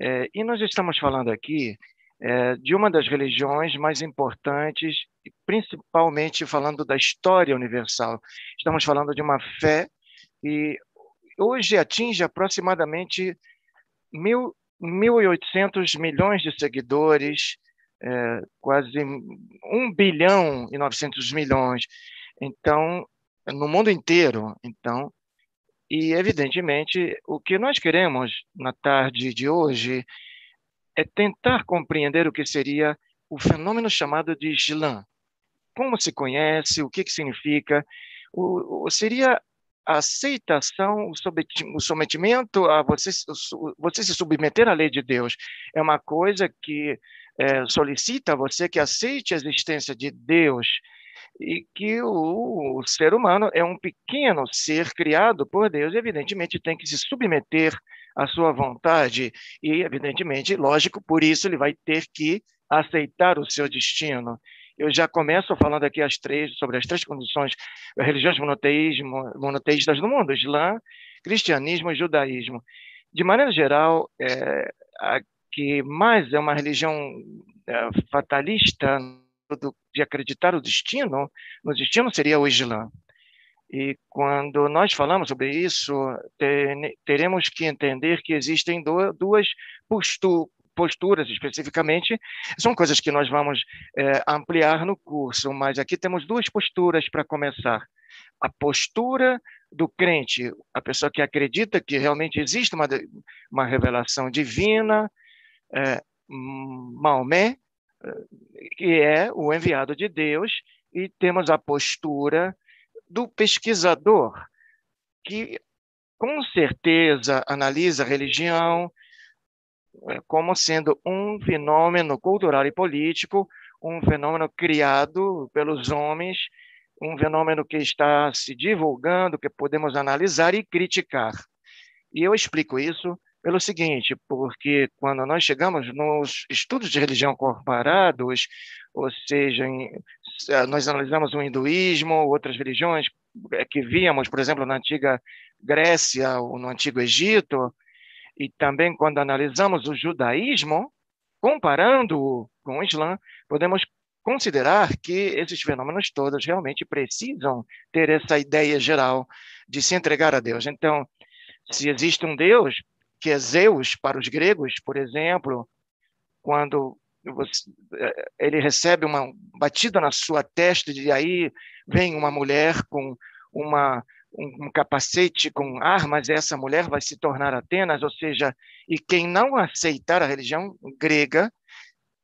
É, e nós estamos falando aqui é, de uma das religiões mais importantes, principalmente falando da história universal. Estamos falando de uma fé que hoje atinge aproximadamente mil, 1.800 milhões de seguidores, é, quase 1 bilhão e 900 milhões. Então, no mundo inteiro. Então, e evidentemente, o que nós queremos na tarde de hoje é tentar compreender o que seria o fenômeno chamado de Islã. Como se conhece, o que, que significa, o, o, seria a aceitação, o sometimento a você, você se submeter à lei de Deus. É uma coisa que é, solicita a você que aceite a existência de Deus e que o, o, ser humano é um pequeno ser criado por Deus, e evidentemente tem que se submeter à sua vontade, e evidentemente, lógico, por isso ele vai ter que aceitar o seu destino. Eu já começo falando aqui as três, sobre as três condições religiões monoteísmo, monoteístas do mundo, Islã, cristianismo e judaísmo. De maneira geral, é, a que mais é uma religião é, fatalista do, de acreditar o destino, no destino seria o Islã. E quando nós falamos sobre isso, teremos que entender que existem duas posturas especificamente, são coisas que nós vamos é, ampliar no curso, mas aqui temos duas posturas para começar. A postura do crente, a pessoa que acredita que realmente existe uma, uma revelação divina, é, Maomé, que é o enviado de Deus, e temos a postura do pesquisador, que com certeza analisa a religião é, como sendo um fenômeno cultural e político, um fenômeno criado pelos homens, um fenômeno que está se divulgando, que podemos analisar e criticar. E eu explico isso pelo seguinte, porque quando nós chegamos nos estudos de religião comparados, ou seja, em, nós analisamos o hinduísmo, outras religiões é, que víamos, por exemplo, na antiga Grécia ou no antigo Egito, e também quando analisamos o judaísmo, comparando com o Islã, podemos considerar que esses fenômenos todos realmente precisam ter essa ideia geral de se entregar a Deus. Então, se existe um Deus, que é Zeus para os gregos, por exemplo, quando eh, ele recebe uma batida na sua testa e aí vem uma mulher com uma um, um capacete com armas, essa mulher vai se tornar Atenas, ou seja, e quem não aceitar a religião grega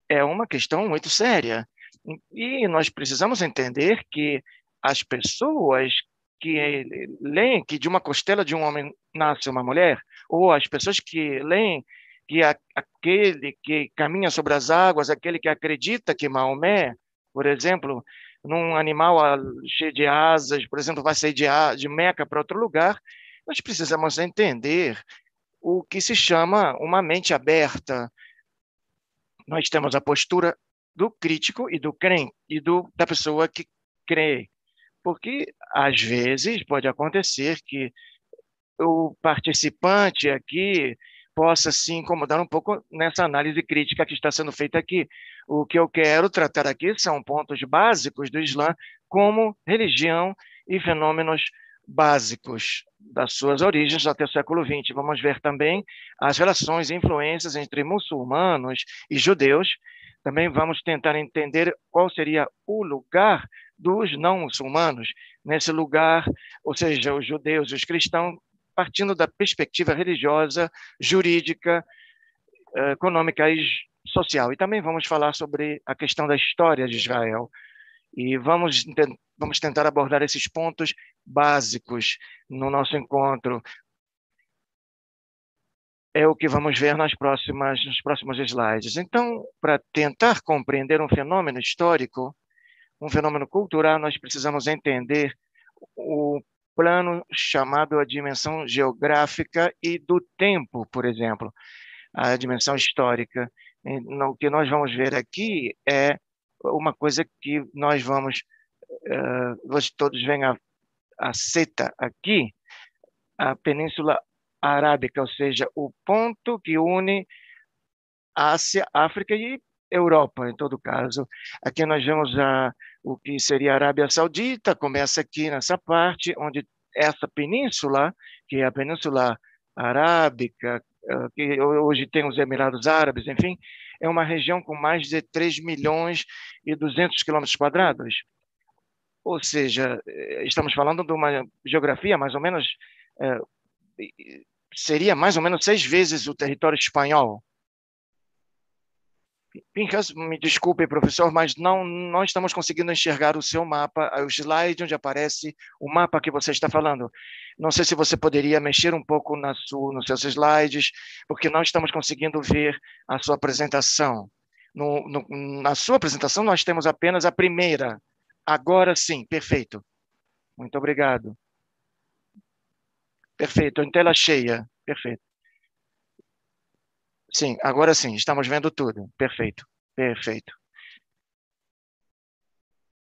é uma questão muito séria. E nós precisamos entender que as pessoas que leem que de uma costela de um homem nasce uma mulher, ou as pessoas que leem que aquele que caminha sobre as águas, aquele que acredita que Maomé, por exemplo, num animal cheio de asas, por exemplo, vai sair de, de Meca para outro lugar, nós precisamos entender o que se chama uma mente aberta. Nós temos a postura do crítico e do crente, e do, da pessoa que crê. Porque, às vezes, pode acontecer que o participante aqui possa se incomodar um pouco nessa análise crítica que está sendo feita aqui. O que eu quero tratar aqui são pontos básicos do Islã como religião e fenômenos básicos das suas origens até o século XX. Vamos ver também as relações e influências entre muçulmanos e judeus. Também vamos tentar entender qual seria o lugar dos não muçulmanos nesse lugar, ou seja, os judeus e os cristãos partindo da perspectiva religiosa, jurídica, eh, econômica e social. E também vamos falar sobre a questão da história de Israel. E vamos, vamos tentar abordar esses pontos básicos no nosso encontro. É o que vamos ver nas próximas, nos próximos slides. Então, para tentar compreender um fenômeno histórico, um fenômeno cultural, nós precisamos entender o plano chamado a dimensão geográfica e do tempo, por exemplo, a dimensão histórica. O que nós vamos ver aqui é uma coisa que nós vamos, uh, todos veem a, a seta aqui, a Península Arábica, ou seja, o ponto que une Ásia, África e Europa, em todo caso. Aqui nós vemos a, o que seria a Arábia Saudita, começa aqui nessa parte, onde essa península, que é a Península Arábica, eh, que hoje tem os Emirados Árabes, enfim, é uma região com mais de 3 milhões e 200 quilômetros quadrados. Ou seja, eh, estamos falando de uma geografia mais ou menos, é, seria mais ou menos seis vezes o território espanhol. Pinhas, me desculpe, professor, mas não, não estamos conseguindo enxergar o seu mapa, o slide onde aparece o mapa que você está falando. Não sei se você poderia mexer um pouco na sua, nos seus slides, porque não estamos conseguindo ver a sua apresentação. No, no, na sua apresentação, nós temos apenas a primeira. Agora sim, perfeito. Muito obrigado. Perfeito, em tela cheia. Perfeito. Sim, agora sim, estamos vendo tudo. Perfeito, perfeito.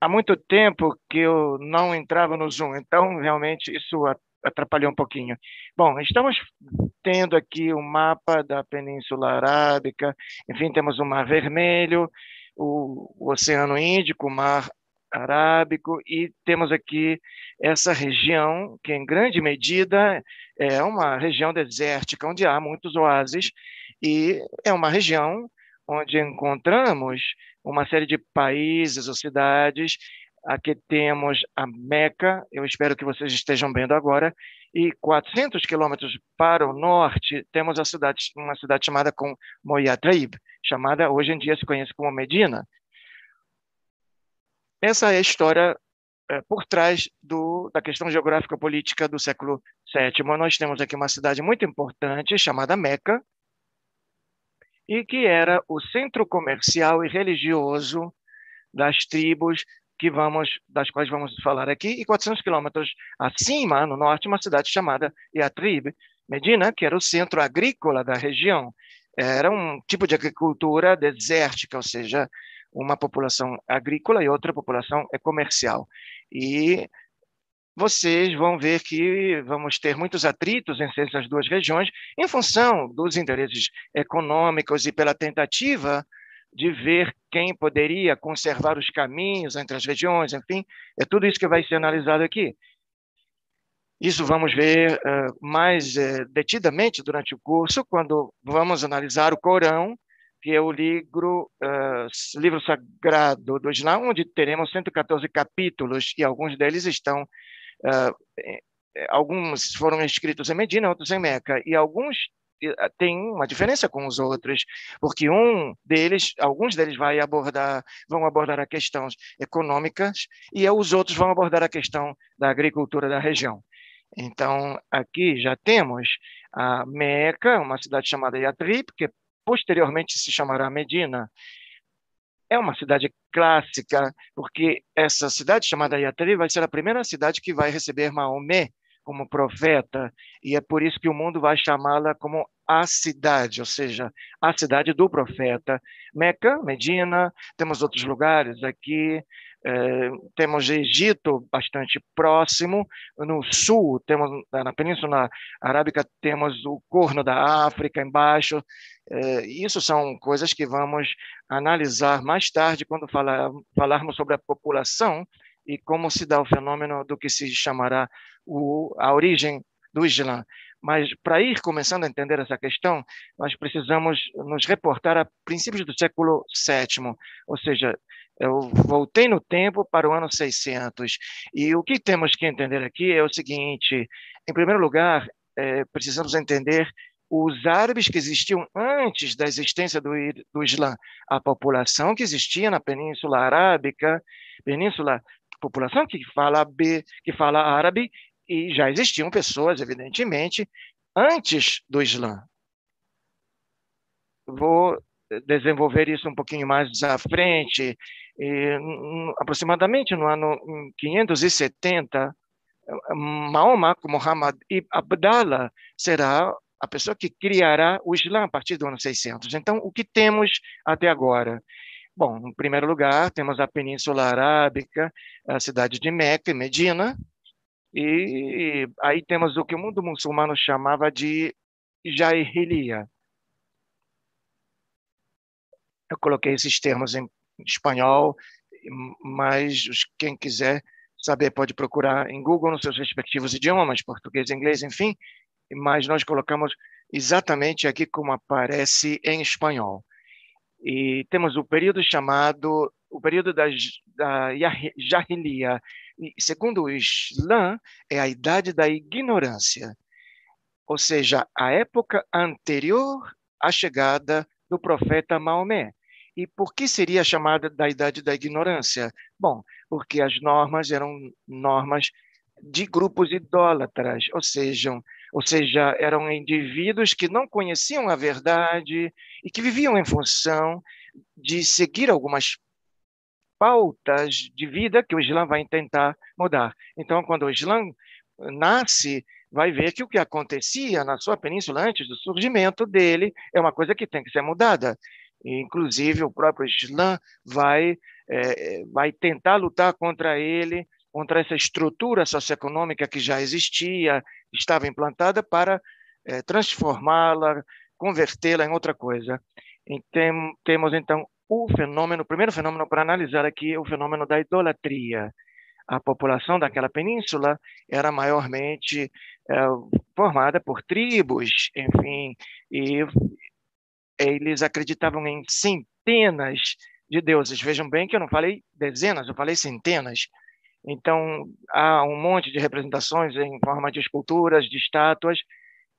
Há muito tempo que eu não entrava no Zoom, então realmente isso atrapalhou um pouquinho. Bom, estamos tendo aqui o um mapa da Península Arábica, enfim, temos o Mar Vermelho, o, o Oceano Índico, o Mar Arábico, e temos aqui essa região, que em grande medida é uma região desértica, onde há muitos oásis, e é uma região onde encontramos uma série de países ou cidades. Aqui temos a Meca, eu espero que vocês estejam vendo agora, e 400 quilômetros para o norte temos a cidade, uma cidade chamada com chamada hoje em dia se conhece como Medina. Essa é a história é, por trás do, da questão geográfica política do século VII. Nós temos aqui uma cidade muito importante chamada Meca, e que era o centro comercial e religioso das tribos que vamos, das quais vamos falar aqui, e 400 quilômetros acima, no norte, uma cidade chamada Yatrib, Medina, que era o centro agrícola da região. Era um tipo de agricultura desértica, ou seja, uma população agrícola e outra população comercial. E vocês vão ver que vamos ter muitos atritos entre essas duas regiões, em função dos interesses econômicos e pela tentativa de ver quem poderia conservar os caminhos entre as regiões, enfim, é tudo isso que vai ser analisado aqui. Isso vamos ver uh, mais uh, detidamente durante o curso, quando vamos analisar o Corão, que é o livro, uh, livro sagrado do Islã, onde teremos 114 capítulos, e alguns deles estão alguns foram escritos em Medina, outros em Meca, e alguns têm uma diferença com os outros, porque um deles, alguns deles vai abordar, vão abordar a questões econômicas e os outros vão abordar a questão da agricultura da região. Então, aqui já temos a Meca, uma cidade chamada Yatrib, que posteriormente se chamará Medina, é uma cidade clássica, porque essa cidade chamada Yatri vai ser a primeira cidade que vai receber Maomé como profeta, e é por isso que o mundo vai chamá-la como a cidade, ou seja, a cidade do profeta. Meca, Medina, temos outros lugares aqui, é, temos Egito bastante próximo, no sul, temos na Península Arábica, temos o Corno da África embaixo, é, isso são coisas que vamos analisar mais tarde quando falar, falarmos sobre a população e como se dá o fenômeno do que se chamará o, a origem do Islã. Mas para ir começando a entender essa questão, nós precisamos nos reportar a princípios do século VII, ou seja, eu voltei no tempo para o ano 600. E o que temos que entender aqui é o seguinte: em primeiro lugar, é, precisamos entender os árabes que existiam antes da existência do, do Islã, a população que existia na Península Arábica, Península, população que fala B, que fala árabe, e já existiam pessoas, evidentemente, antes do Islã. Vou desenvolver isso um pouquinho mais à frente. E, aproximadamente no ano 570, Mahoma, Muhammad ibn Abdallah, será a pessoa que criará o Islã a partir do ano 600. Então, o que temos até agora? Bom, em primeiro lugar, temos a Península Arábica, a cidade de Meca e Medina, e aí temos o que o mundo muçulmano chamava de Jahiliya. Eu coloquei esses termos em espanhol, mas quem quiser saber pode procurar em Google nos seus respectivos idiomas, português, inglês, enfim, mas nós colocamos exatamente aqui como aparece em espanhol. E temos o período chamado o período da, da Jahiliya. Segundo o Islã, é a idade da ignorância, ou seja, a época anterior à chegada do profeta Maomé. E por que seria chamada da idade da ignorância? Bom, porque as normas eram normas de grupos idólatras, ou seja, ou seja, eram indivíduos que não conheciam a verdade e que viviam em função de seguir algumas pautas de vida que o Islã vai tentar mudar. Então, quando o Islã nasce, vai ver que o que acontecia na sua península antes do surgimento dele é uma coisa que tem que ser mudada. Inclusive, o próprio Islã vai, é, vai tentar lutar contra ele, contra essa estrutura socioeconômica que já existia, estava implantada, para é, transformá-la, convertê-la em outra coisa. E tem, temos, então, o fenômeno, o primeiro fenômeno para analisar aqui é o fenômeno da idolatria. A população daquela península era maiormente é, formada por tribos, enfim, e eles acreditavam em centenas de deuses. Vejam bem que eu não falei dezenas, eu falei centenas. Então, há um monte de representações em forma de esculturas, de estátuas,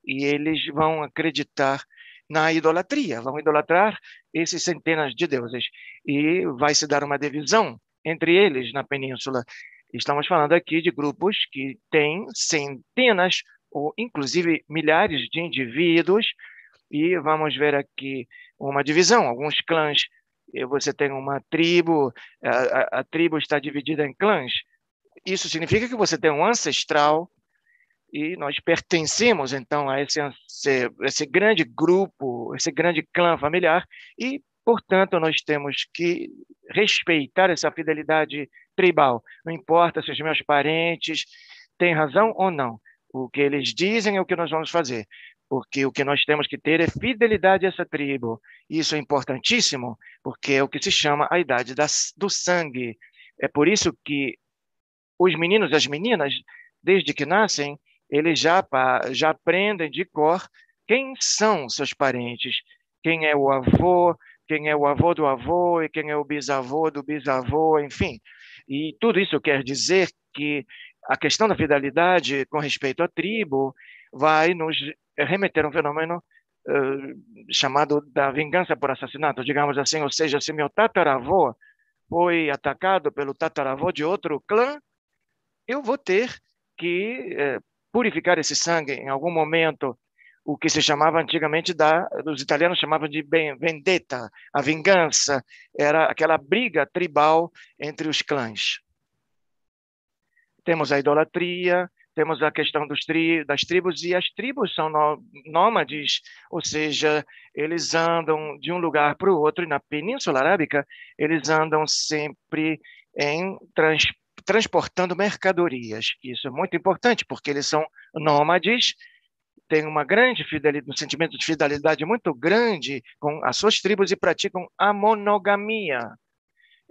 e eles vão acreditar na idolatria, vão idolatrar esses centenas de deuses. E vai se dar uma divisão entre eles na península. Estamos falando aqui de grupos que têm centenas ou inclusive milhares de indivíduos e vamos ver aqui uma divisão, alguns clãs. Você tem uma tribo, a, a, a tribo está dividida em clãs. Isso significa que você tem um ancestral e nós pertencemos então a esse, esse, esse, grande grupo, esse grande clã familiar e, portanto, nós temos que respeitar essa fidelidade tribal. Não importa se os meus parentes têm razão ou não. O que eles dizem é o que nós vamos fazer porque o que nós temos que ter é fidelidade a essa tribo. Isso é importantíssimo, porque é o que se chama a idade das, do sangue. É por isso que os meninos e as meninas, desde que nascem, eles já, já aprendem de cor quem são seus parentes, quem é o avô, quem é o avô do avô e quem é o bisavô do bisavô, enfim. E tudo isso quer dizer que a questão da fidelidade com respeito à tribo vai nos remeter a um fenômeno uh, chamado da vingança por assassinato, digamos assim, ou seja, se meu tataravô foi atacado pelo tataravô de outro clã, eu vou ter que uh, purificar esse sangue. Em algum momento, o que se chamava antigamente da, os italianos chamavam de vendetta, a vingança, era aquela briga tribal entre os clãs. Temos a idolatria, temos a questão tri, das tribos, e as tribos são nômades, ou seja, eles andam de um lugar para o outro, e na Península Arábica, eles andam sempre em trans, transportando mercadorias. Isso é muito importante, porque eles são nômades, têm uma grande fidelidade, um sentimento de fidelidade muito grande com as suas tribos e praticam a monogamia.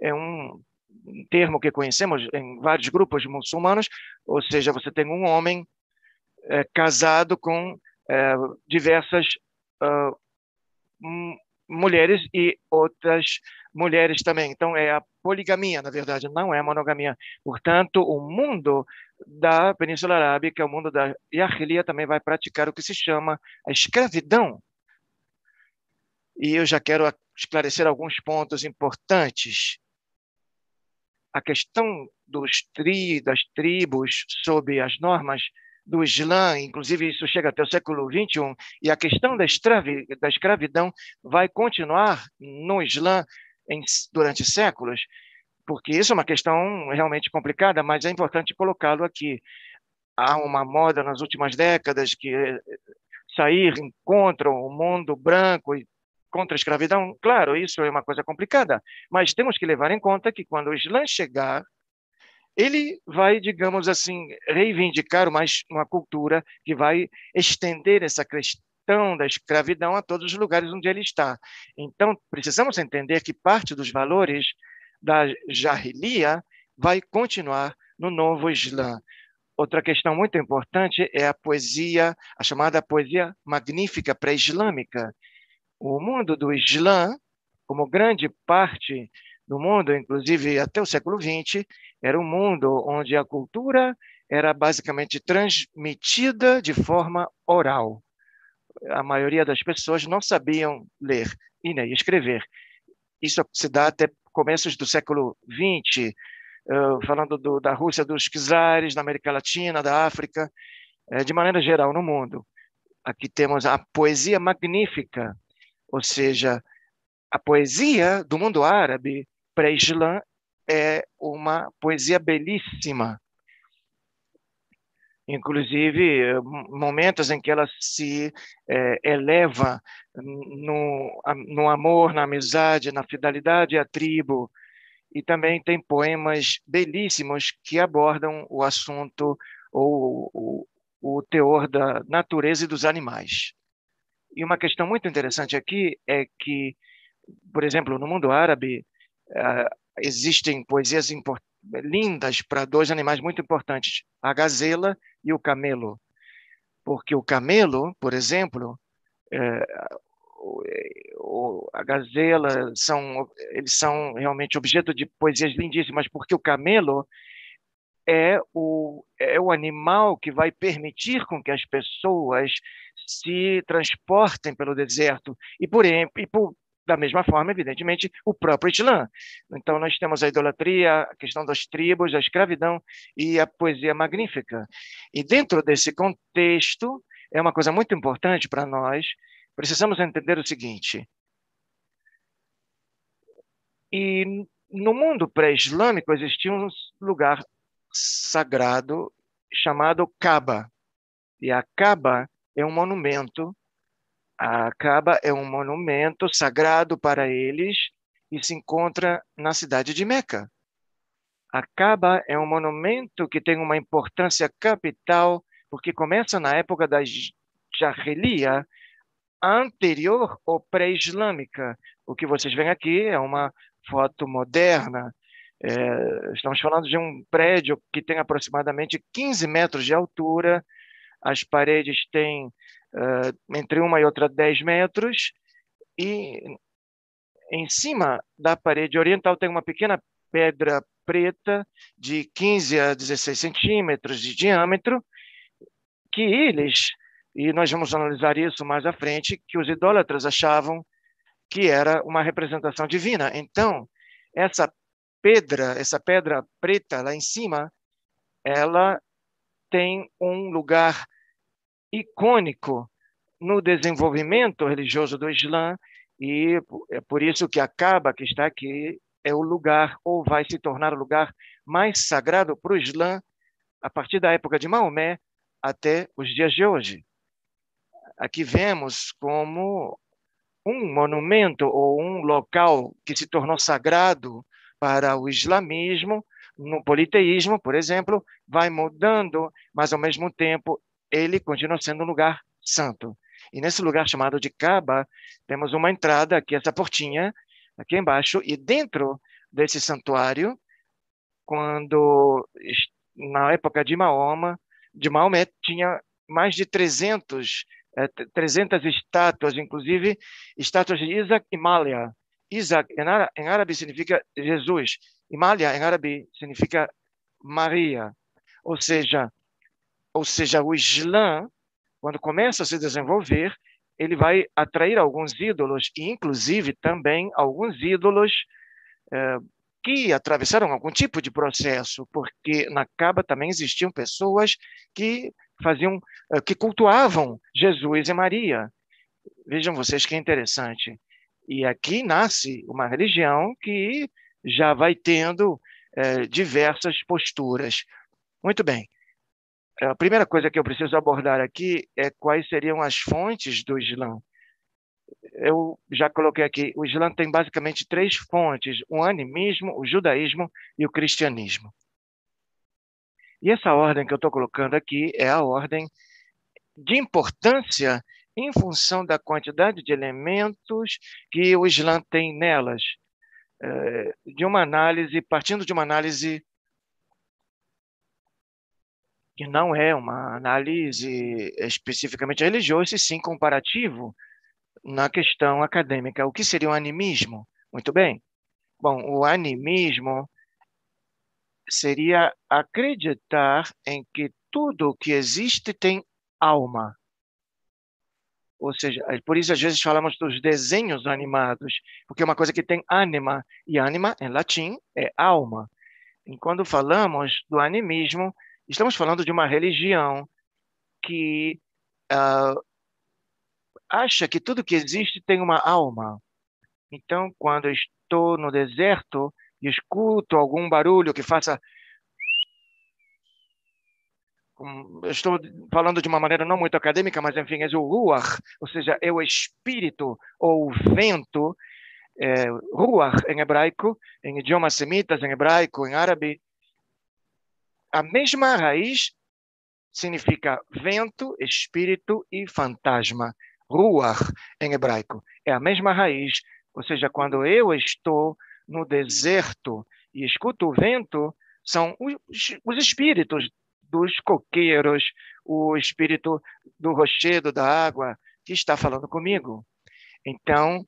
É um um termo que conhecemos em vários grupos muçulmanos, ou seja, você tem um homem é, casado com é, diversas uh, mulheres e outras mulheres também. Então, é a poligamia, na verdade, não é a monogamia. Portanto, o mundo da Península Arábica, o mundo da Yahiliya também vai praticar o que se chama a escravidão. E eu já quero esclarecer alguns pontos importantes a questão dos tri, das tribos sob as normas do Islã, inclusive isso chega até o século XXI, e a questão da, da escravidão vai continuar no Islã em, durante séculos, porque isso é uma questão realmente complicada, mas é importante colocá-lo aqui. Há uma moda nas últimas décadas que eh, sair contra o mundo branco e contra a escravidão, claro, isso é uma coisa complicada, mas temos que levar em conta que quando o Islã chegar, ele vai, digamos assim, reivindicar mais uma cultura que vai estender essa questão da escravidão a todos os lugares onde ele está. Então, precisamos entender que parte dos valores da Jahiliya vai continuar no novo Islã. Outra questão muito importante é a poesia, a chamada poesia magnífica pré-islâmica. O mundo do Islã, como grande parte do mundo, inclusive até o século XX, era um mundo onde a cultura era basicamente transmitida de forma oral. A maioria das pessoas não sabiam ler e nem escrever. Isso se dá até começos do século XX, uh, falando do, da Rússia, dos czares, da América Latina, da África, uh, de maneira geral no mundo. Aqui temos a poesia magnífica, ou seja, a poesia do mundo árabe pré-islã é uma poesia belíssima. Inclusive, momentos em que ela se é, eleva no, no amor, na amizade, na fidelidade à tribo. E também tem poemas belíssimos que abordam o assunto ou o, o teor da natureza e dos animais. E uma questão muito interessante aqui é que, por exemplo, no mundo árabe, uh, existem poesias lindas para dois animais muito importantes, a gazela e o camelo. Porque o camelo, por exemplo, o, a gazela são eles são realmente objeto de poesias lindíssimas porque o camelo é o é o animal que vai permitir com que as pessoas se transportem pelo deserto e por, e por da mesma forma, evidentemente, o próprio Islã. Então, nós temos a idolatria, a questão das tribos, a escravidão e a poesia magnífica. E dentro desse contexto, é uma coisa muito importante para nós, precisamos entender o seguinte. E no mundo pré-islâmico existia um lugar sagrado chamado Kaaba. E a Kaaba é um monumento a Kaaba é um monumento sagrado para eles e se encontra na cidade de Meca. A Kaaba é um monumento que tem uma importância capital porque começa na época da Jahiliya, anterior ou pré-islâmica. O que vocês veem aqui é uma foto moderna. É, estamos falando de um prédio que tem aproximadamente 15 metros de altura, as paredes têm uh, entre uma e outra 10 metros, e em cima da parede oriental tem uma pequena pedra preta de 15 a 16 centímetros de diâmetro, que eles, e nós vamos analisar isso mais à frente, que os idólatras achavam que era uma representação divina. Então, essa pedra, essa pedra preta lá em cima, ela tem um lugar icônico no desenvolvimento religioso do Islã e é por isso que acaba que está aqui é o lugar ou vai se tornar o lugar mais sagrado para o Islã a partir da época de Maomé até os dias de hoje. Aqui vemos como um monumento ou um local que se tornou sagrado para o islamismo, no politeísmo, por exemplo, vai mudando, mas ao mesmo tempo ele continua sendo um lugar santo. E nesse lugar chamado de Kaaba, temos uma entrada aqui, essa portinha, aqui embaixo, e dentro desse santuário, quando na época de Mahoma, de Maomé, tinha mais de 300, é, 300 estátuas, inclusive estátuas de Isaac e Malia. Isaac em árabe significa Jesus, e Malia em árabe significa Maria. Ou seja, ou seja, o Islã, quando começa a se desenvolver, ele vai atrair alguns ídolos, e inclusive também alguns ídolos eh, que atravessaram algum tipo de processo, porque na Caba também existiam pessoas que faziam, eh, que cultuavam Jesus e Maria. Vejam vocês que interessante. E aqui nasce uma religião que já vai tendo eh, diversas posturas. Muito bem. A primeira coisa que eu preciso abordar aqui é quais seriam as fontes do Islã. Eu já coloquei aqui, o Islã tem basicamente três fontes: o animismo, o judaísmo e o cristianismo. E essa ordem que eu estou colocando aqui é a ordem de importância em função da quantidade de elementos que o Islã tem nelas, eh, de uma análise, partindo de uma análise que não é uma análise especificamente religiosa, e sim comparativo na questão acadêmica. O que seria o animismo? Muito bem. Bom, o animismo seria acreditar em que tudo que existe tem alma. Ou seja, é por isso às vezes falamos dos desenhos animados, porque é uma coisa que tem ânima, e ânima em latim é alma. E quando falamos do animismo, estamos falando de uma religião que uh, acha que tudo que existe tem uma alma. Então, quando estou no deserto e escuto algum barulho que faça estou falando de uma maneira não muito acadêmica, mas enfim, é o ruach, ou seja, é o espírito ou o vento, é, ruach em hebraico, em idiomas semitas, em hebraico, em árabe. A mesma raiz significa vento, espírito e fantasma. Ruach em hebraico é a mesma raiz, ou seja, quando eu estou no deserto e escuto o vento, são os, os espíritos dos coqueiros, o espírito do rochedo, da água, que está falando comigo. Então,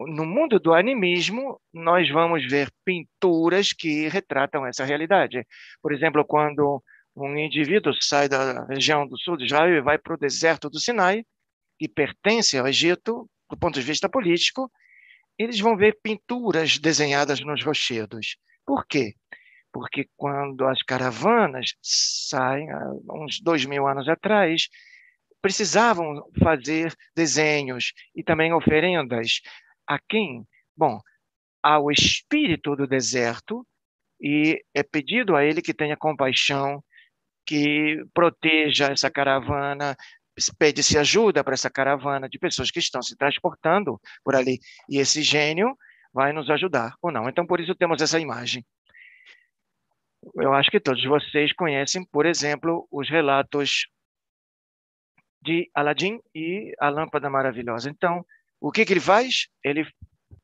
no mundo do animismo, nós vamos ver pinturas que retratam essa realidade. Por exemplo, quando um indivíduo sai da região do sul de Israel e vai para o deserto do Sinai, que pertence ao Egito, do ponto de vista político, eles vão ver pinturas desenhadas nos rochedos. Por quê? Porque quando as caravanas saem, há uns dois mil anos atrás, precisavam fazer desenhos e também oferendas. A quem? Bom, ao espírito do deserto, e é pedido a ele que tenha compaixão, que proteja essa caravana, pede-se ajuda para essa caravana de pessoas que estão se transportando por ali. E esse gênio vai nos ajudar ou não. Então, por isso temos essa imagem. Eu acho que todos vocês conhecem, por exemplo, os relatos de Aladim e a lâmpada maravilhosa. Então, o que, que ele faz? Ele,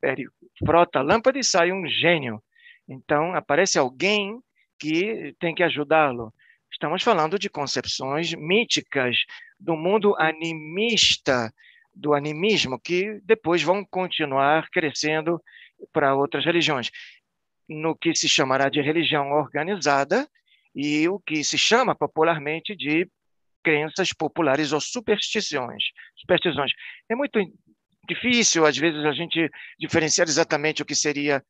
ele frota a lâmpada e sai um gênio. Então, aparece alguém que tem que ajudá-lo. Estamos falando de concepções míticas do mundo animista, do animismo, que depois vão continuar crescendo para outras religiões no que se chamará de religião organizada e o que se chama popularmente de crenças populares ou superstições. Superstições. É muito difícil, às vezes, a gente diferenciar exatamente o que seria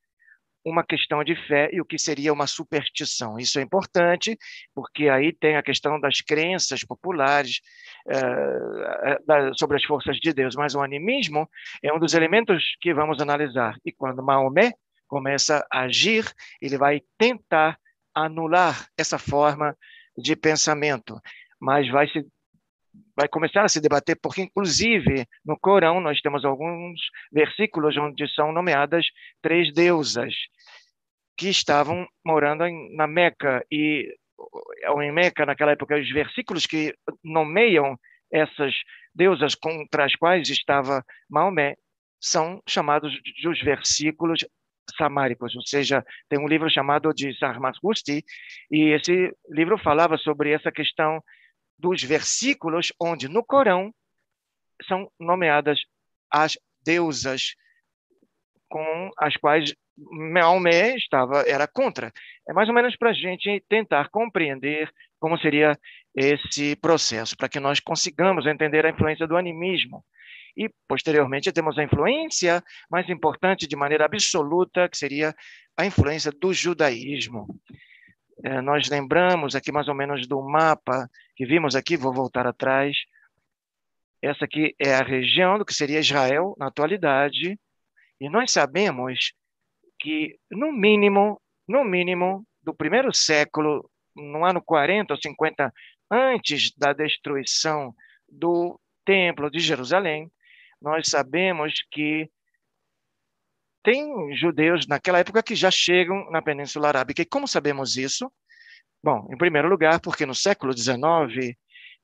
uma questão de fé e o que seria uma superstição. Isso é importante, porque aí tem a questão das crenças populares uh, sobre as forças de Deus, mas o animismo é um dos elementos que vamos analisar. E quando Maomé começa a agir, ele vai tentar anular essa forma de pensamento, mas vai se vai começar a se debater porque inclusive no Corão nós temos alguns versículos onde são nomeadas três deusas que estavam morando em, na Meca e em Meca naquela época os versículos que nomeiam essas deusas contra as quais estava Maomé são chamados de os versículos samáricos, ou seja, tem um livro chamado de Sarmasgusti, e esse livro falava sobre essa questão dos versículos onde no Corão são nomeadas as deusas com as quais Maomé estava era contra. É mais ou menos para a gente tentar compreender como seria esse processo, para que nós consigamos entender a influência do animismo e, posteriormente, temos a influência mais importante, de maneira absoluta, que seria a influência do judaísmo. É, nós lembramos aqui mais ou menos do mapa que vimos aqui, vou voltar atrás. Essa aqui é a região do que seria Israel na atualidade, e nós sabemos que, no mínimo, no mínimo, do primeiro século, no ano 40 ou 50 antes da destruição do Templo de Jerusalém, nós sabemos que tem judeus naquela época que já chegam na Península Arábica. E como sabemos isso? Bom, em primeiro lugar, porque no século XIX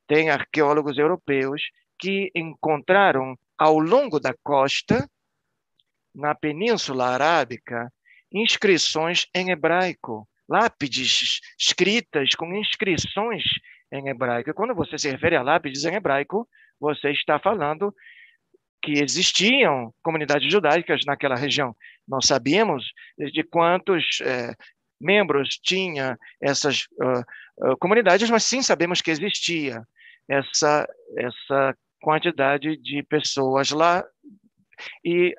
tem arqueólogos europeus que encontraram ao longo da costa, na Península Arábica, inscrições em hebraico, lápides escritas com inscrições em hebraico. Quando você se refere a lápides em hebraico, você está falando que existiam comunidades judaicas naquela região. Nós sabíamos de quantos é, membros tinha essas uh, uh, comunidades, mas sim sabemos que existia essa essa quantidade de pessoas lá e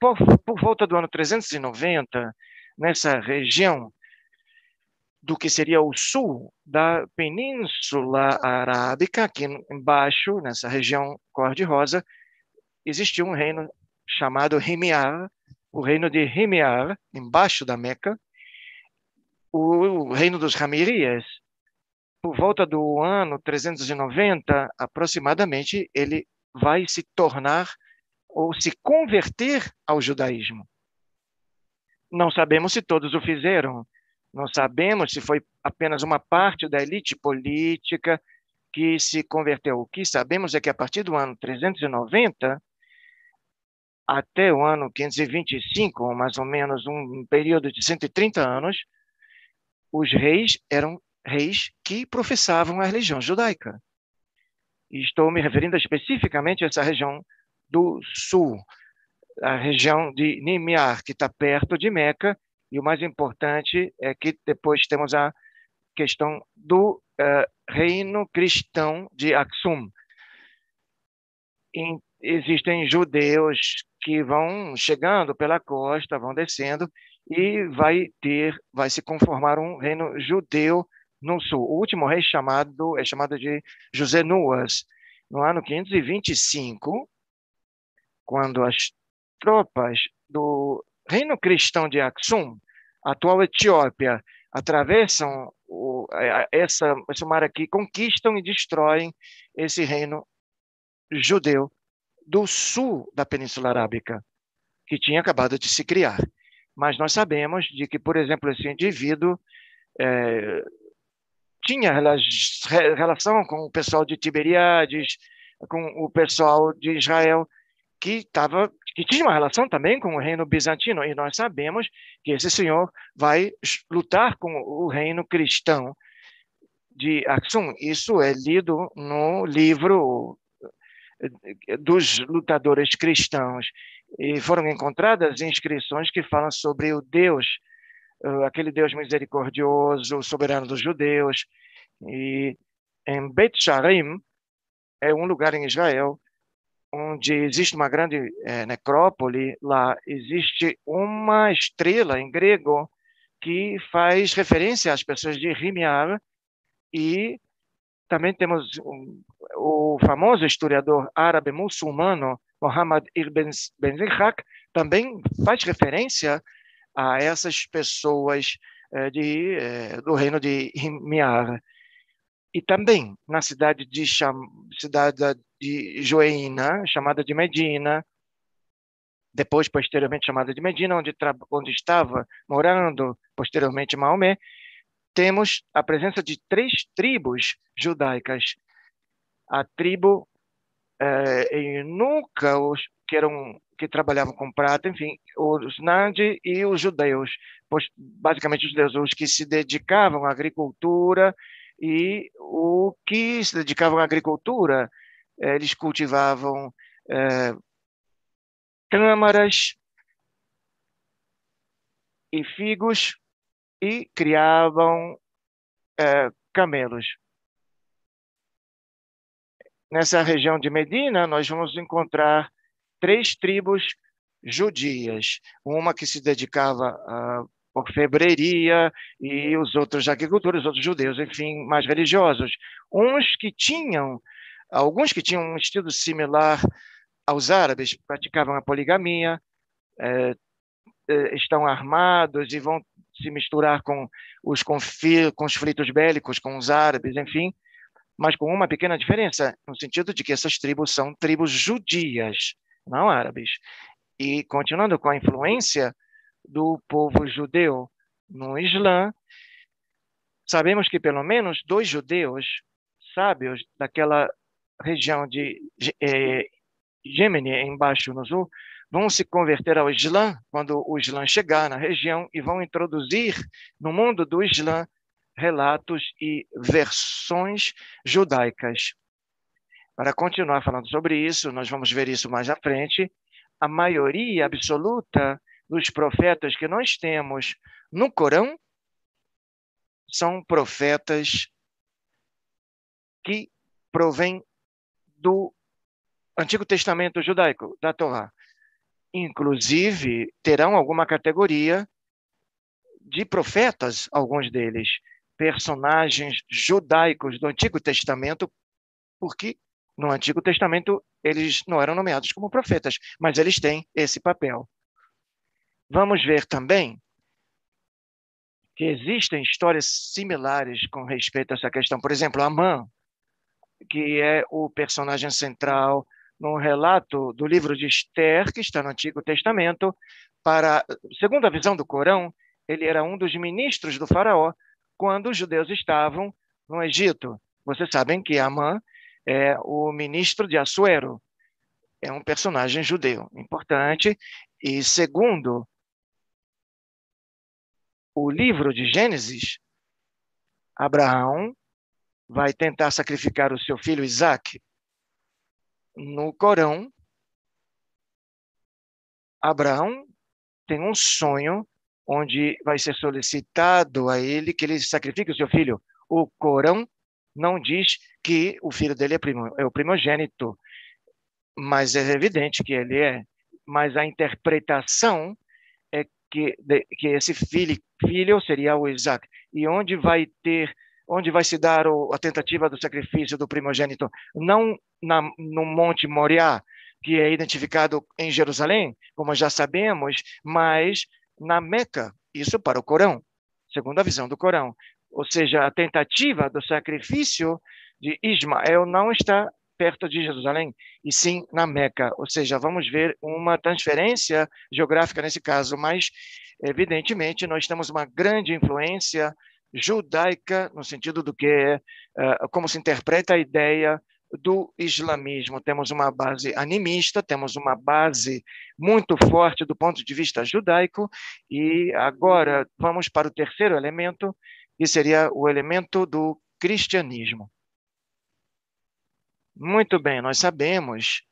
por, por volta do ano 390 nessa região do que seria o sul da Península Arábica, aqui embaixo, nessa região cor-de-rosa, existia um reino chamado Himiar, o reino de Himiar, embaixo da Meca, o reino dos Ramirias, por volta do ano 390, aproximadamente, ele vai se tornar ou se converter ao judaísmo. Não sabemos se todos o fizeram, não sabemos se foi apenas uma parte da elite política que se converteu. O que sabemos é que a partir do ano 390 até o ano 525, mais ou menos um período de 130 anos, os reis eram reis que professavam a religião judaica. Estou me referindo especificamente a essa região do sul, a região de Nimiar, que está perto de Meca, e o mais importante é que depois temos a questão do uh, reino cristão de Aksum. E existem judeus que vão chegando pela costa, vão descendo e vai ter, vai se conformar um reino judeu no sul. O último rei chamado é chamado de José Nuas, no ano 525, quando as tropas do reino cristão de Aksum, atual Etiópia, atravessam o, essa, esse mar aqui, conquistam e destroem esse reino judeu do sul da Península Arábica, que tinha acabado de se criar. Mas nós sabemos de que, por exemplo, esse indivíduo é, tinha relação com o pessoal de Tiberiades, com o pessoal de Israel, que estava que tinha uma relação também com o reino bizantino, e nós sabemos que esse senhor vai lutar com o reino cristão de Aksum. Isso é lido no livro dos lutadores cristãos. E foram encontradas inscrições que falam sobre o Deus, eh, aquele Deus misericordioso, soberano dos judeus. E em Bet Sharim, é um lugar em Israel onde existe uma grande é, necrópole, lá existe uma estrela em grego que faz referência às pessoas de Rimiar e também temos um, o famoso historiador árabe muçulmano Muhammad ibn Zihak também faz referência a essas pessoas é, de, é, do reino de Rimiar. E também na cidade de, cidade de Joeina, chamada de Medina, depois posteriormente chamada de Medina, onde, onde estava morando posteriormente Maomé, temos a presença de três tribos judaicas. A tribo é, Nuca, os que eram que trabalhavam com prata, enfim, os Nandi e os judeus, basicamente os judeus, os que se dedicavam à agricultura e o que se dedicavam à agricultura eh, eles cultivavam câmaras e figos e criavam é, camelos. Nessa região de Medina, nós vamos encontrar três tribos judias, uma que se dedicava a orfebreria e os outros de agricultura, os outros judeus, enfim, mais religiosos. Uns que tinham Alguns que tinham um estilo similar aos árabes praticavam a poligamia, é, é, estão armados e vão se misturar com os conflitos bélicos com os árabes, enfim, mas com uma pequena diferença, no sentido de que essas tribos são tribos judias, não árabes. E continuando com a influência do povo judeu no Islã, sabemos que pelo menos dois judeus sábios daquela região de é, Gemini, embaixo no sul, vão se converter ao Islã quando o Islã chegar na região e vão introduzir no mundo do Islã relatos e versões judaicas. Para continuar falando sobre isso, nós vamos ver isso mais à frente. A maioria absoluta dos profetas que nós temos no Corão são profetas que provêm do Antigo Testamento judaico, da Torá. Inclusive, terão alguma categoria de profetas, alguns deles, personagens judaicos do Antigo Testamento, porque no Antigo Testamento eles não eram nomeados como profetas, mas eles têm esse papel. Vamos ver também que existem histórias similares com respeito a essa questão. Por exemplo, Amã, que é o personagem central no relato do livro de Esther, que está no Antigo Testamento, para, segundo a visão do Corão, ele era um dos ministros do faraó quando os judeus estavam no Egito. Vocês sabem que Amã é o ministro de Assuero, é um personagem judeu importante, e segundo o livro de Gênesis, Abraão vai tentar sacrificar o seu filho Isaac. No Corão, Abraão tem um sonho onde vai ser solicitado a ele que ele sacrifique o seu filho. O Corão não diz que o filho dele é, primo, é o primogênito, mas é evidente que ele é. Mas a interpretação que, de, que esse filho, filho seria o Isaac. E onde vai ter, onde vai se dar o, a tentativa do sacrifício do primogênito? Não na, no Monte Moriá, que é identificado em Jerusalém, como já sabemos, mas na Meca, isso para o Corão, segundo a visão do Corão. Ou seja, a tentativa do sacrifício de Ismael não está perto de Jerusalém, e sim na Meca. Ou seja, vamos ver uma transferência geográfica nesse caso, mas, evidentemente, nós temos uma grande influência judaica, no sentido do que é, uh, como se interpreta a ideia do islamismo. Temos uma base animista, temos uma base muito forte do ponto de vista judaico, e agora vamos para o terceiro elemento, que seria o elemento do cristianismo. Muito bem, nós sabemos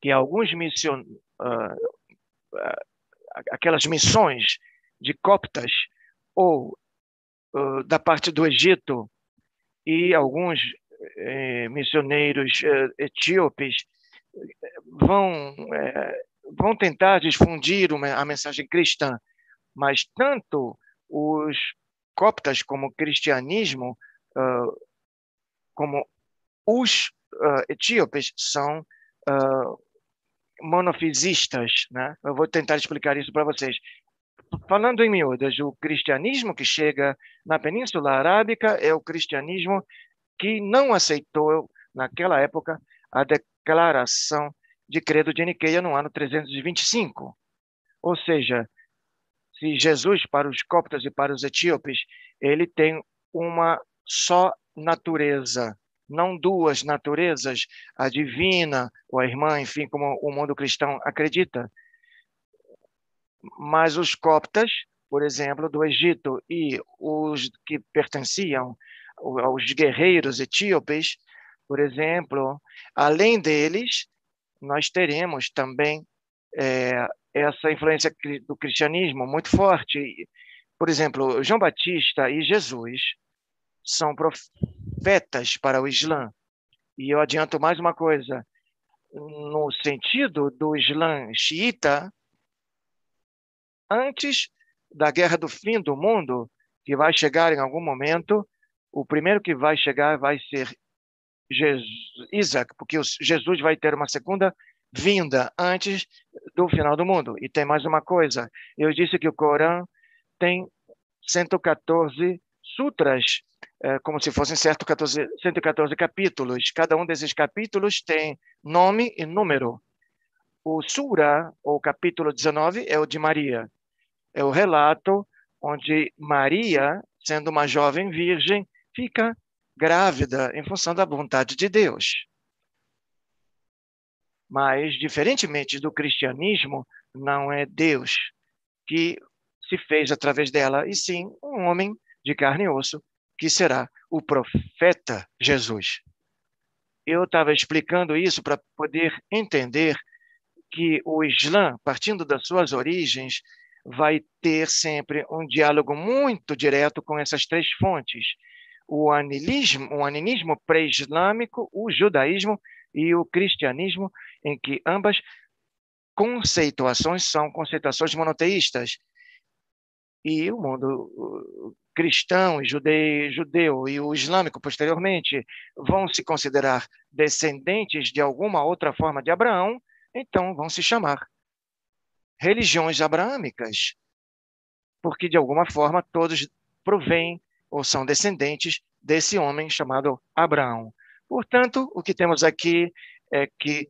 que alguns mission, uh, uh, aquelas missões de coptas ou da parte do Egito e alguns eh, missioneiros eh, etíopes vão eh, vão tentar difundir uma, a mensagem cristã, mas tanto os coptas como o cristianismo uh, como os uh, etíopes são uh, monofisistas, né? Eu vou tentar explicar isso para vocês. Falando em miúdas, o cristianismo que chega na Península Arábica é o cristianismo que não aceitou, naquela época, a declaração de credo de Niqueia no ano 325. Ou seja, se Jesus, para os coptas e para os etíopes, ele tem uma só natureza, não duas naturezas, a divina ou a irmã, enfim, como o mundo cristão acredita. Mas os coptas, por exemplo, do Egito e os que pertenciam aos guerreiros etíopes, por exemplo, além deles, nós teremos também é, essa influência do cristianismo muito forte. Por exemplo, João Batista e Jesus são profetas para o Islã. E eu adianto mais uma coisa: no sentido do Islã xiita, antes da guerra do fim do mundo, que vai chegar em algum momento, o primeiro que vai chegar vai ser Jesus, Isaac, porque Jesus vai ter uma segunda vinda antes do final do mundo. E tem mais uma coisa: eu disse que o Corão tem 114 sutras é, como se fossem certo 14, 114 capítulos. Cada um desses capítulos tem nome e número. O Sura, ou capítulo 19, é o de Maria. É o relato onde Maria, sendo uma jovem virgem, fica grávida em função da vontade de Deus. Mas, diferentemente do cristianismo, não é Deus que se fez através dela, e sim um homem de carne e osso, que será o profeta Jesus. Eu estava explicando isso para poder entender que o Islã, partindo das suas origens, vai ter sempre um diálogo muito direto com essas três fontes: o anilismo, o animismo pré-islâmico, o judaísmo e o cristianismo, em que ambas conceituações são conceituações monoteístas. E o mundo cristão e judeu e o islâmico posteriormente vão se considerar descendentes de alguma outra forma de Abraão, então vão se chamar religiões abraâmicas, porque de alguma forma todos provêm ou são descendentes desse homem chamado Abraão. Portanto, o que temos aqui é que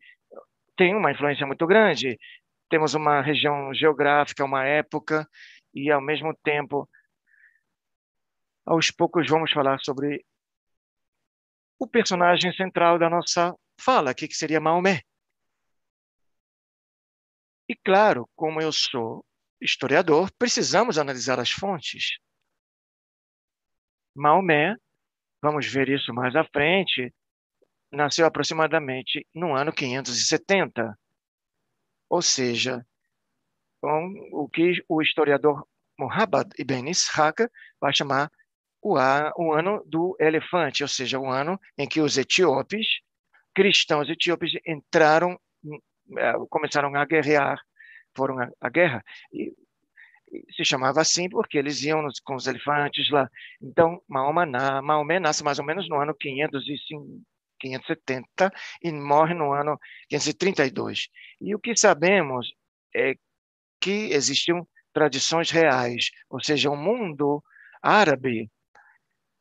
tem uma influência muito grande. Temos uma região geográfica, uma época, e ao mesmo tempo, aos poucos, vamos falar sobre o personagem central da nossa fala, que seria Maomé. E claro, como eu sou historiador, precisamos analisar as fontes. Maomé, vamos ver isso mais à frente, nasceu aproximadamente no ano 570. Ou seja, com o que o historiador Muhammad ibn Ishaq vai chamar o, ano do elefante, ou seja, o ano em que os etíopes, cristãos etíopes, entraram, começaram a guerrear, foram à, guerra, e, se chamava assim porque eles iam nos, com os elefantes lá. Então, Maomé, Maomé nasce mais ou menos no ano 505, 570 e morre no ano 532. E o que sabemos é que existiam tradições reais, ou seja, o um mundo árabe,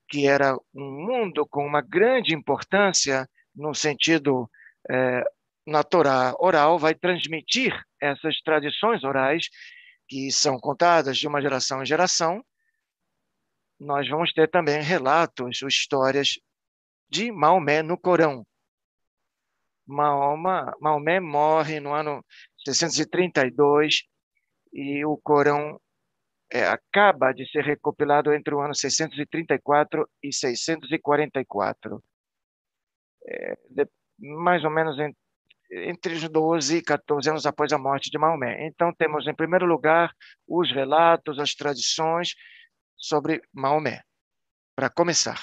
que era um mundo com uma grande importância no sentido é, na Torá oral, vai transmitir essas tradições orais que são contadas de uma geração em geração. Nós vamos ter também relatos, histórias de Maomé no Corão. Mahoma, Maomé morre no ano 632 e o Corão é, acaba de ser recopilado entre o ano 634 e 644. É, de, mais ou menos em, entre os 12 e 14 anos após a morte de Maomé. Então, temos, em primeiro lugar, os relatos, as tradições sobre Maomé. Para começar.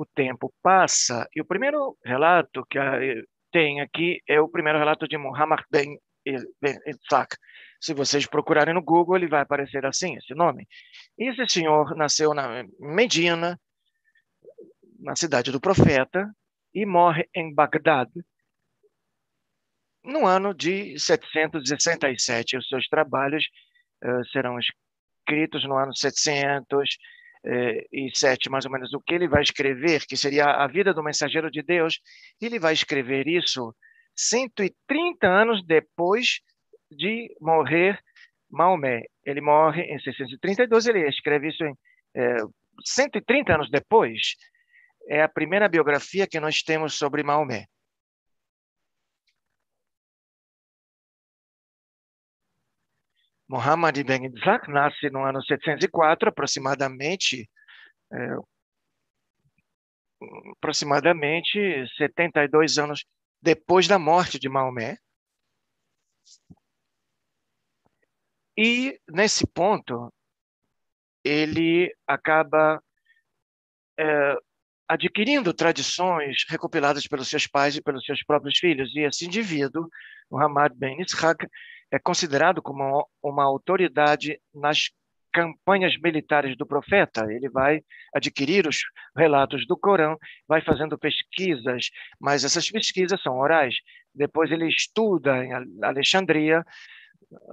o tempo passa e o primeiro relato que tem aqui é o primeiro relato de Muhammad ben, Isaac. Se vocês procurarem no Google, ele vai aparecer assim, esse nome. Esse senhor nasceu na Medina, na cidade do profeta, e morre em Bagdad no ano de 767. Os seus trabalhos uh, serão escritos no ano 700 eh, e 7, mais ou menos, o que ele vai escrever, que seria a vida do mensageiro de Deus, ele vai escrever isso 130 anos depois de morrer Maomé. Ele morre em 632, ele escreve isso em é, 130 anos depois. É a primeira biografia que nós temos sobre Maomé. Muhammad ibn Isaac nasce no ano 704, aproximadamente, é, aproximadamente 72 anos depois da morte de Maomé. E, nesse ponto, ele acaba é, adquirindo tradições recopiladas pelos seus pais e pelos seus próprios filhos. E esse indivíduo, Muhammad ben Ishaq, é considerado como uma autoridade nas campanhas militares do profeta. Ele vai adquirir os relatos do Corão, vai fazendo pesquisas, mas essas pesquisas são orais. Depois ele estuda em Alexandria,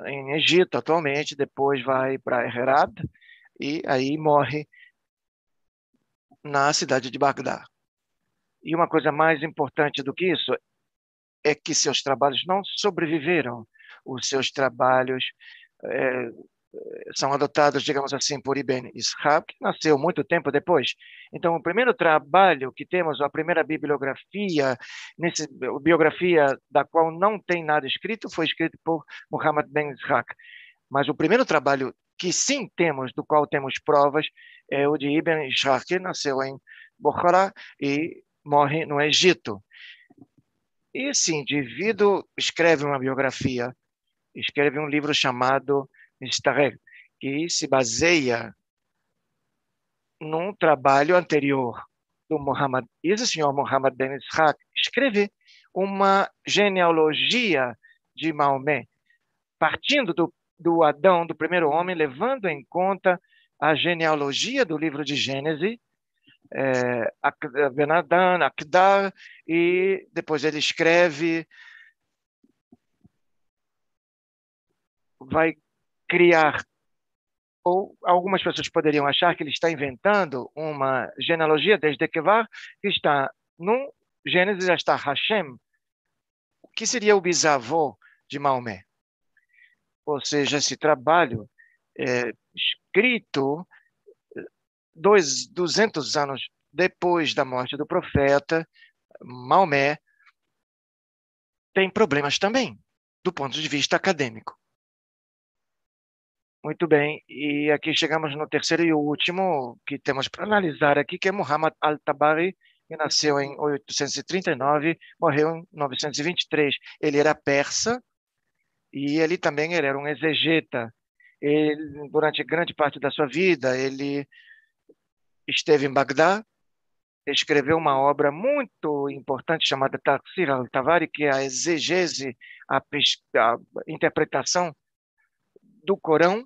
em Egito atualmente, depois vai para Herat e aí morre na cidade de Bagdá. E uma coisa mais importante do que isso é que seus trabalhos não sobreviveram os seus trabalhos é, são adotados, digamos assim, por Ibn Ishaq, que nasceu muito tempo depois. Então, o primeiro trabalho que temos, a primeira bibliografia, nesse, biografia da qual não tem nada escrito, foi escrito por Muhammad Ben Ishaq. Mas o primeiro trabalho que sim temos, do qual temos provas, é de Ibn Ishaq, nasceu em Bukhara e morre no Egito. Esse indivíduo escreve uma biografia, escreve um livro chamado Mistarek, que se baseia num trabalho anterior do Muhammad. Esse senhor Muhammad Ben Ishaq escreve uma genealogia de Maomé, partindo do, do Adão, do primeiro homem, levando em conta a genealogia do livro de Gênesis, é, Benadan, Akdar, e depois ele escreve, vai criar, ou algumas pessoas poderiam achar que ele está inventando uma genealogia desde Kevar, que está no Gênesis, já está Hashem, que seria o bisavô de Maomé. Ou seja, esse trabalho é, escrito dois, 200 anos depois da morte do profeta, Maomé tem problemas também, do ponto de vista acadêmico. Muito bem, e aqui chegamos no terceiro e último que temos para analisar aqui, que é Muhammad al-Tabari, que nasceu em 839, morreu em 923. Ele era persa e ele também era um exegeta. Ele, durante grande parte da sua vida, ele esteve em Bagdá, escreveu uma obra muito importante chamada Tafsir al-Tavari, que é a exegese, a, a interpretação do Corão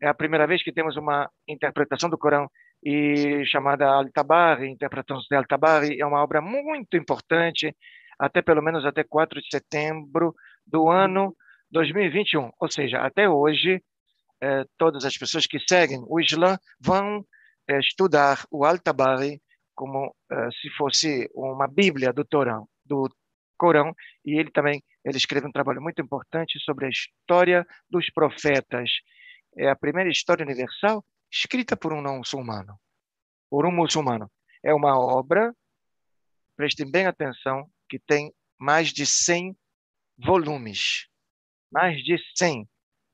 é a primeira vez que temos uma interpretação do Corão e chamada Al-Tabari, interpretação de Al-Tabari, é uma obra muito importante, até pelo menos até 4 de setembro do ano 2021. Ou seja, até hoje, eh, todas as pessoas que seguem o Islã vão eh, estudar o Al-Tabari como eh, se fosse uma Bíblia do Torão, do Corão, e ele também ele escreve um trabalho muito importante sobre a história dos profetas é a primeira história universal escrita por um não muçulmano, por um muçulmano. É uma obra, prestem bem atenção, que tem mais de 100 volumes. Mais de 100.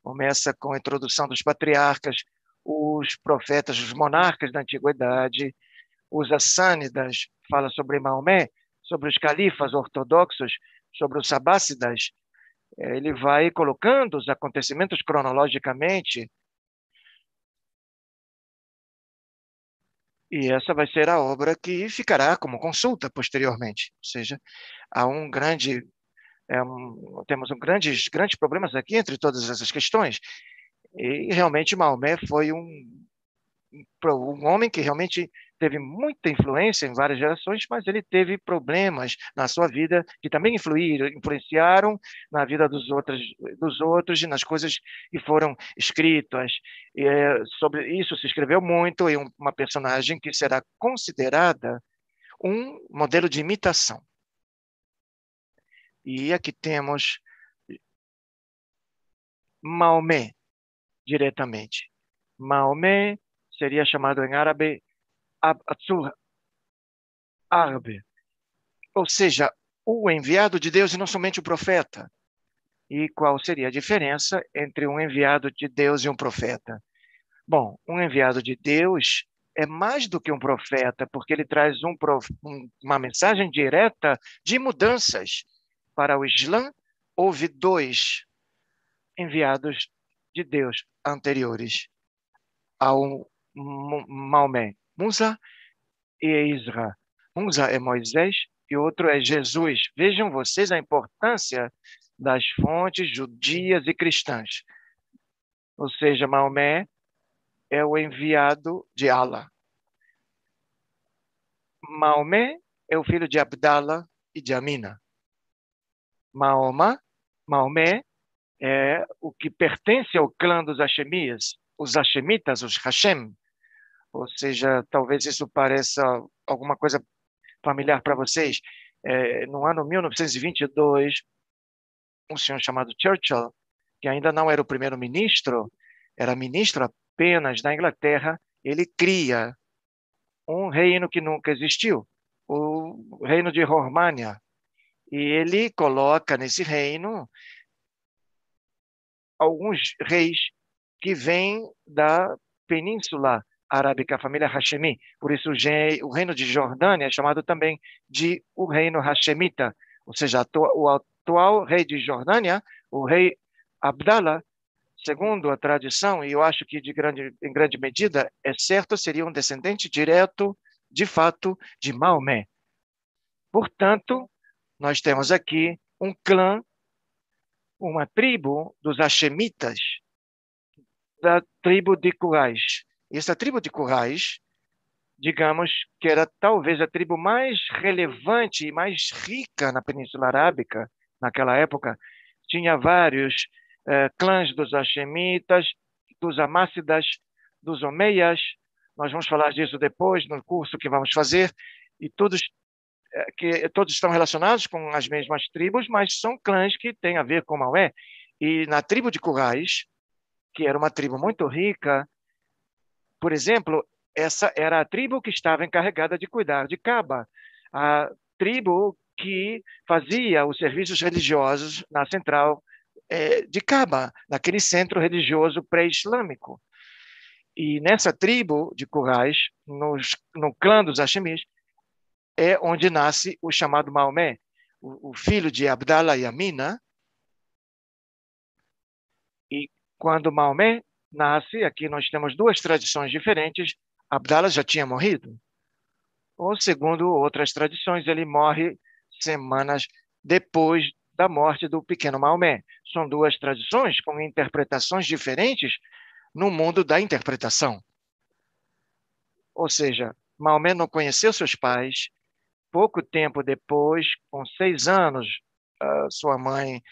Começa com a introdução dos patriarcas, os profetas, os monarcas da antiguidade, os assânidas, fala sobre Maomé, sobre os califas ortodoxos, sobre os sabácidas, é, ele vai colocando os acontecimentos cronologicamente. E essa vai ser a obra que ficará como consulta posteriormente. Ou seja, há um grande é um, temos um grandes grandes problemas aqui entre todas essas questões. E realmente Maomé foi um um homem que realmente teve muita influência em várias gerações, mas ele teve problemas na sua vida que também influíram, influenciaram na vida dos outros, dos outros e nas coisas que foram escritas. E, é, sobre isso se escreveu muito e uma personagem que será considerada um modelo de imitação. E aqui temos Maomé diretamente. Maomé seria chamado em árabe Absul árabe. Ou seja, o enviado de Deus e não somente o profeta. E qual seria a diferença entre um enviado de Deus e um profeta? Bom, um enviado de Deus é mais do que um profeta, porque ele traz um, uma mensagem direta de mudanças. Para o Islã, houve dois enviados de Deus anteriores ao Maomé, Musa e Isra. Musa é Moisés e outro é Jesus. Vejam vocês a importância das fontes judias e cristãs. Ou seja, Maomé é o enviado de Allah. Maomé é o filho de Abdallah e de Amina. Maomé é o que pertence ao clã dos Hashemias, os Hashemitas, os Hashem, ou seja, talvez isso pareça alguma coisa familiar para vocês. É, no ano 1922, um senhor chamado Churchill, que ainda não era o primeiro-ministro, era ministro apenas na Inglaterra, ele cria um reino que nunca existiu, o reino de România. E ele coloca nesse reino alguns reis que vêm da Península Arábica, a família Hashemi. Por isso, o reino de Jordânia é chamado também de o reino Hashemita, ou seja, o atual rei de Jordânia, o rei Abdallah, segundo a tradição, e eu acho que de grande, em grande medida é certo, seria um descendente direto, de fato, de Maomé. Portanto, nós temos aqui um clã, uma tribo dos Hashemitas, da tribo de Quraysh. Essa tribo de Quraysh, digamos que era talvez a tribo mais relevante e mais rica na Península Arábica naquela época, tinha vários eh, clãs dos Hashemitas, dos Amácidas, dos Omeias. Nós vamos falar disso depois no curso que vamos fazer. E todos que todos estão relacionados com as mesmas tribos, mas são clãs que têm a ver com Maomé. E na tribo de Quraysh, que era uma tribo muito rica, por exemplo, essa era a tribo que estava encarregada de cuidar de Caba, a tribo que fazia os serviços religiosos na central é, de Caba, naquele centro religioso pré-islâmico. E nessa tribo de nos, no clã dos Hashemis, é onde nasce o chamado Maomé, o, o filho de Abdallah e Amina. E quando Maomé nasce, aqui nós temos duas tradições diferentes. Abdallah já tinha morrido. Ou, segundo outras tradições, ele morre semanas depois da morte do pequeno Maomé. São duas tradições com interpretações diferentes no mundo da interpretação. Ou seja, Maomé não conheceu seus pais. Pouco tempo depois, com seis anos, sua mãe,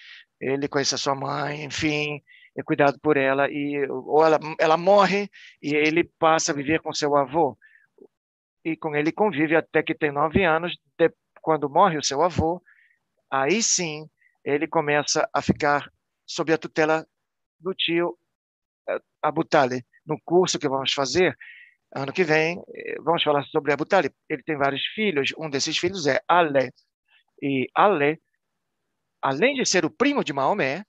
ele conhece a sua mãe, enfim, é cuidado por ela e ou ela, ela morre e ele passa a viver com seu avô e com ele convive até que tem nove anos. De, quando morre o seu avô, aí sim ele começa a ficar sob a tutela do tio eh, Abu Talib. No curso que vamos fazer ano que vem, eh, vamos falar sobre Abu Talib. Ele tem vários filhos, um desses filhos é Ale. E Ale, além de ser o primo de Maomé,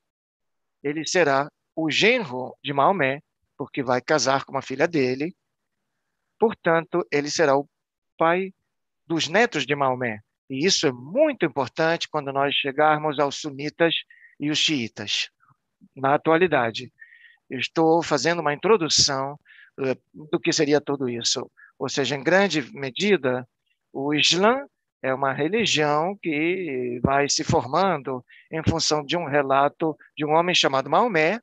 ele será o genro de Maomé, porque vai casar com uma filha dele. Portanto, ele será o pai dos netos de Maomé. E isso é muito importante quando nós chegarmos aos sunitas e os xiitas, na atualidade. Eu estou fazendo uma introdução do que seria tudo isso. Ou seja, em grande medida, o Islã é uma religião que vai se formando em função de um relato de um homem chamado Maomé,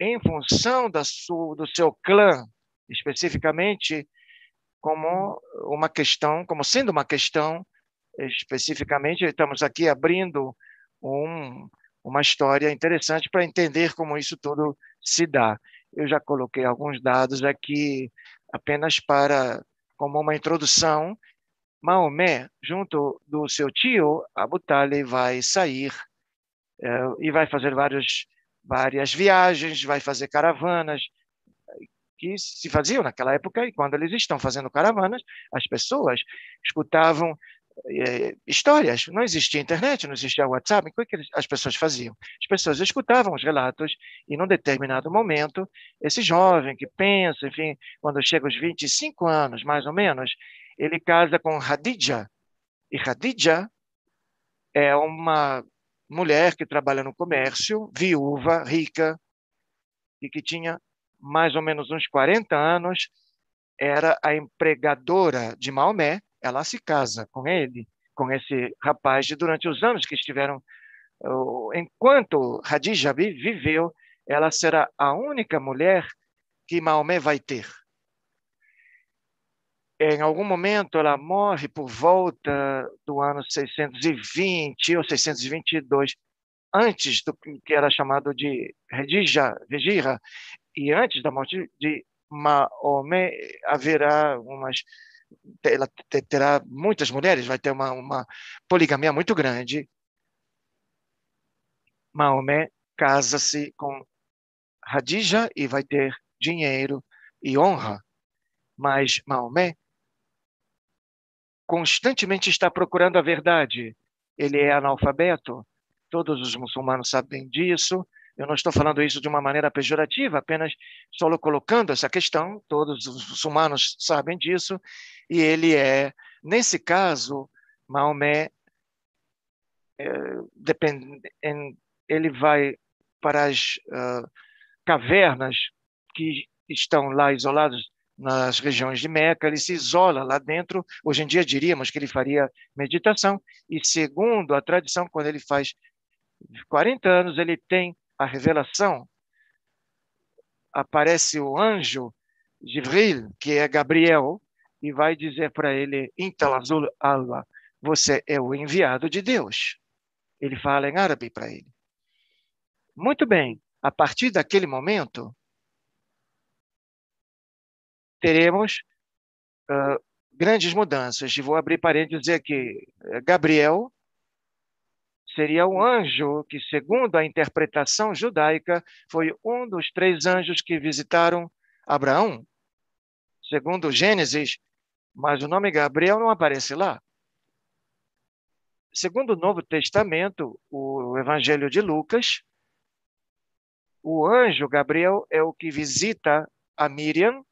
em função da sua, do seu clã, especificamente como uma questão, como sendo uma questão especificamente, estamos aqui abrindo um, uma história interessante para entender como isso tudo se dá. Eu já coloquei alguns dados aqui apenas para como uma introdução. Maomé, junto do seu tio Abu Talib, vai sair é, e vai fazer vários, várias viagens, vai fazer caravanas que se faziam naquela época e quando eles estão fazendo caravanas, as pessoas escutavam é, histórias. Não existia internet, não existia WhatsApp. O que as pessoas faziam? As pessoas escutavam os relatos e, num determinado momento, esse jovem que pensa, enfim, quando chega aos 25 anos, mais ou menos, ele casa com Hadija. E Hadija é uma mulher que trabalha no comércio, viúva, rica, e que tinha mais ou menos uns 40 anos, era a empregadora de Maomé, ela se casa com ele, com esse rapaz, durante os anos que estiveram, enquanto Hadija viveu, ela será a única mulher que Maomé vai ter. Em algum momento ela morre por volta do ano 620 ou 622, antes do que era chamado de Redija, Vejira, e antes da morte de Maomé haverá umas ela terá muitas mulheres, vai ter uma, uma poligamia muito grande. Maomé casa-se com Hadija e vai ter dinheiro e honra. Mas Maomé constantemente está procurando a verdade. Ele é analfabeto. Todos os muçulmanos sabem disso. Eu não estou falando isso de uma maneira pejorativa, apenas só colocando essa questão. Todos os muçulmanos sabem disso. E ele é, nesse caso, Maomé, é, ele vai para as uh, cavernas que estão lá isoladas nas regiões de Meca, ele se isola lá dentro. Hoje em dia diríamos que ele faria meditação, e segundo a tradição, quando ele faz 40 anos, ele tem a revelação. Aparece o anjo Jibril, que é Gabriel, e vai dizer para ele: Intal Azul Allah, você é o enviado de Deus. Ele fala em árabe para ele. Muito bem, a partir daquele momento, teremos uh, grandes mudanças. E vou abrir parênteses aqui. Gabriel seria o anjo que, segundo a interpretação judaica, foi um dos três anjos que visitaram Abraão. Segundo Gênesis, mas o nome Gabriel não aparece lá. Segundo o Novo Testamento, o Evangelho de Lucas, o anjo Gabriel é o que visita a Miriam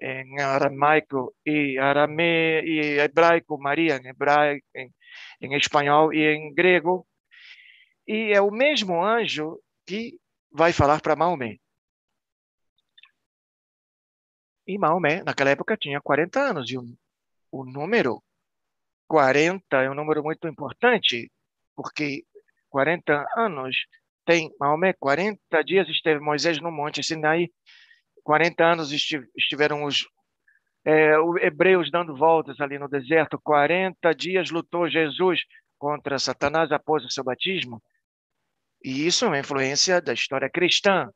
em aramaico e arame e hebraico, Maria em hebraico, em, em espanhol e em grego. E é o mesmo anjo que vai falar para Maomé. E Maomé, naquela época, tinha 40 anos. E o, o número 40 é um número muito importante, porque 40 anos tem Maomé, 40 dias esteve Moisés no Monte Sinai 40 anos estiveram os é, hebreus dando voltas ali no deserto, 40 dias lutou Jesus contra Satanás após o seu batismo. E isso é uma influência da história cristã.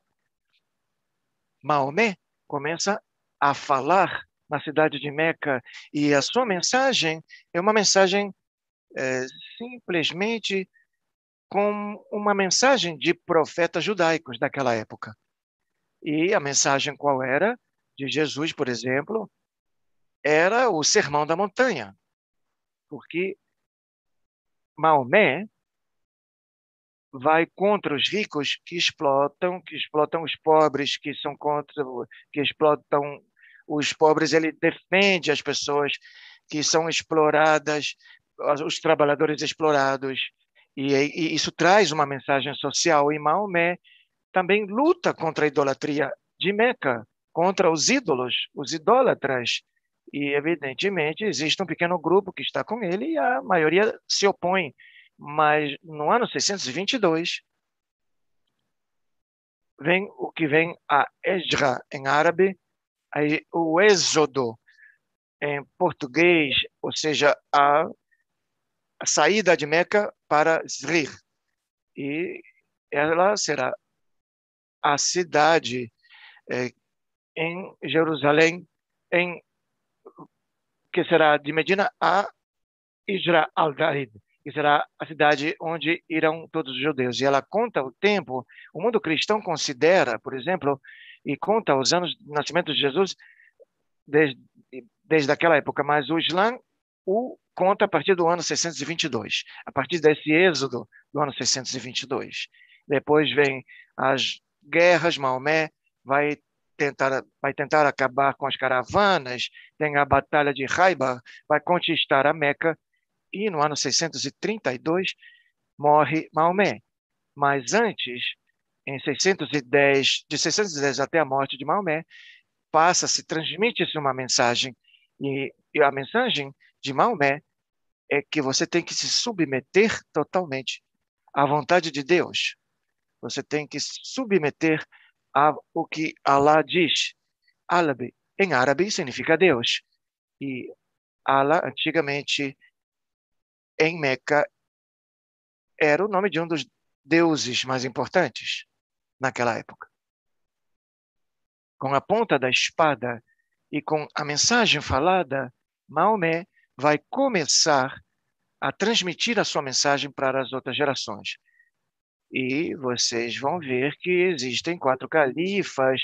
Maomé começa a falar na cidade de Meca e a sua mensagem é uma mensagem é, simplesmente com uma mensagem de profetas judaicos daquela época. E a mensagem qual era? De Jesus, por exemplo, era o Sermão da Montanha. Porque Maomé vai contra os ricos que explotam, que explotam os pobres, que são contra, que explotam os pobres. Ele defende as pessoas que são exploradas, os trabalhadores explorados. E, e isso traz uma mensagem social. E Maomé também luta contra a idolatria de Meca, contra os ídolos, os idólatras. E, evidentemente, existe um pequeno grupo que está com ele e a maioria se opõe. Mas no ano 622, vem o que vem a Esdra em árabe, o Êxodo em português, ou seja, a, a saída de Meca para Zrir. E ela será a cidade é, em Jerusalém, em que será de Medina a Isra al-Garid, que será a cidade onde irão todos os judeus. E ela conta o tempo, o mundo cristão considera, por exemplo, e conta os anos do nascimento de Jesus desde, desde aquela época, mas o Islã o conta a partir do ano 622, a partir desse êxodo do ano 622. Depois vem as guerras, Maomé vai tentar, vai tentar acabar com as caravanas, tem a Batalha de Raiba, vai conquistar a Meca, e no ano 632 morre Maomé. Mas antes, em 610, de 610 até a morte de Maomé, passa-se, transmite-se uma mensagem, e, e a mensagem de Maomé é que você tem que se submeter totalmente à vontade de Deus. Você tem que submeter ao que Allah diz. Alabi, em árabe, significa Deus. E Allah, antigamente, em Meca, era o nome de um dos deuses mais importantes naquela época. Com a ponta da espada e com a mensagem falada, Maomé vai começar a transmitir a sua mensagem para as outras gerações. E vocês vão ver que existem quatro califas,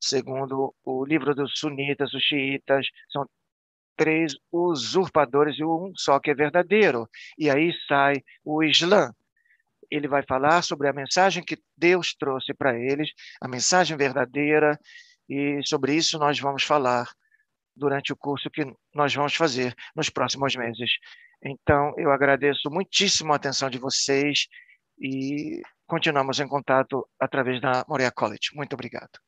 segundo o livro dos sunitas, os xiitas, são três usurpadores e um só que é verdadeiro. E aí sai o Islã. Ele vai falar sobre a mensagem que Deus trouxe para eles, a mensagem verdadeira, e sobre isso nós vamos falar durante o curso que nós vamos fazer nos próximos meses. Então, eu agradeço muitíssimo a atenção de vocês e continuamos em contato através da Morea College. Muito obrigado.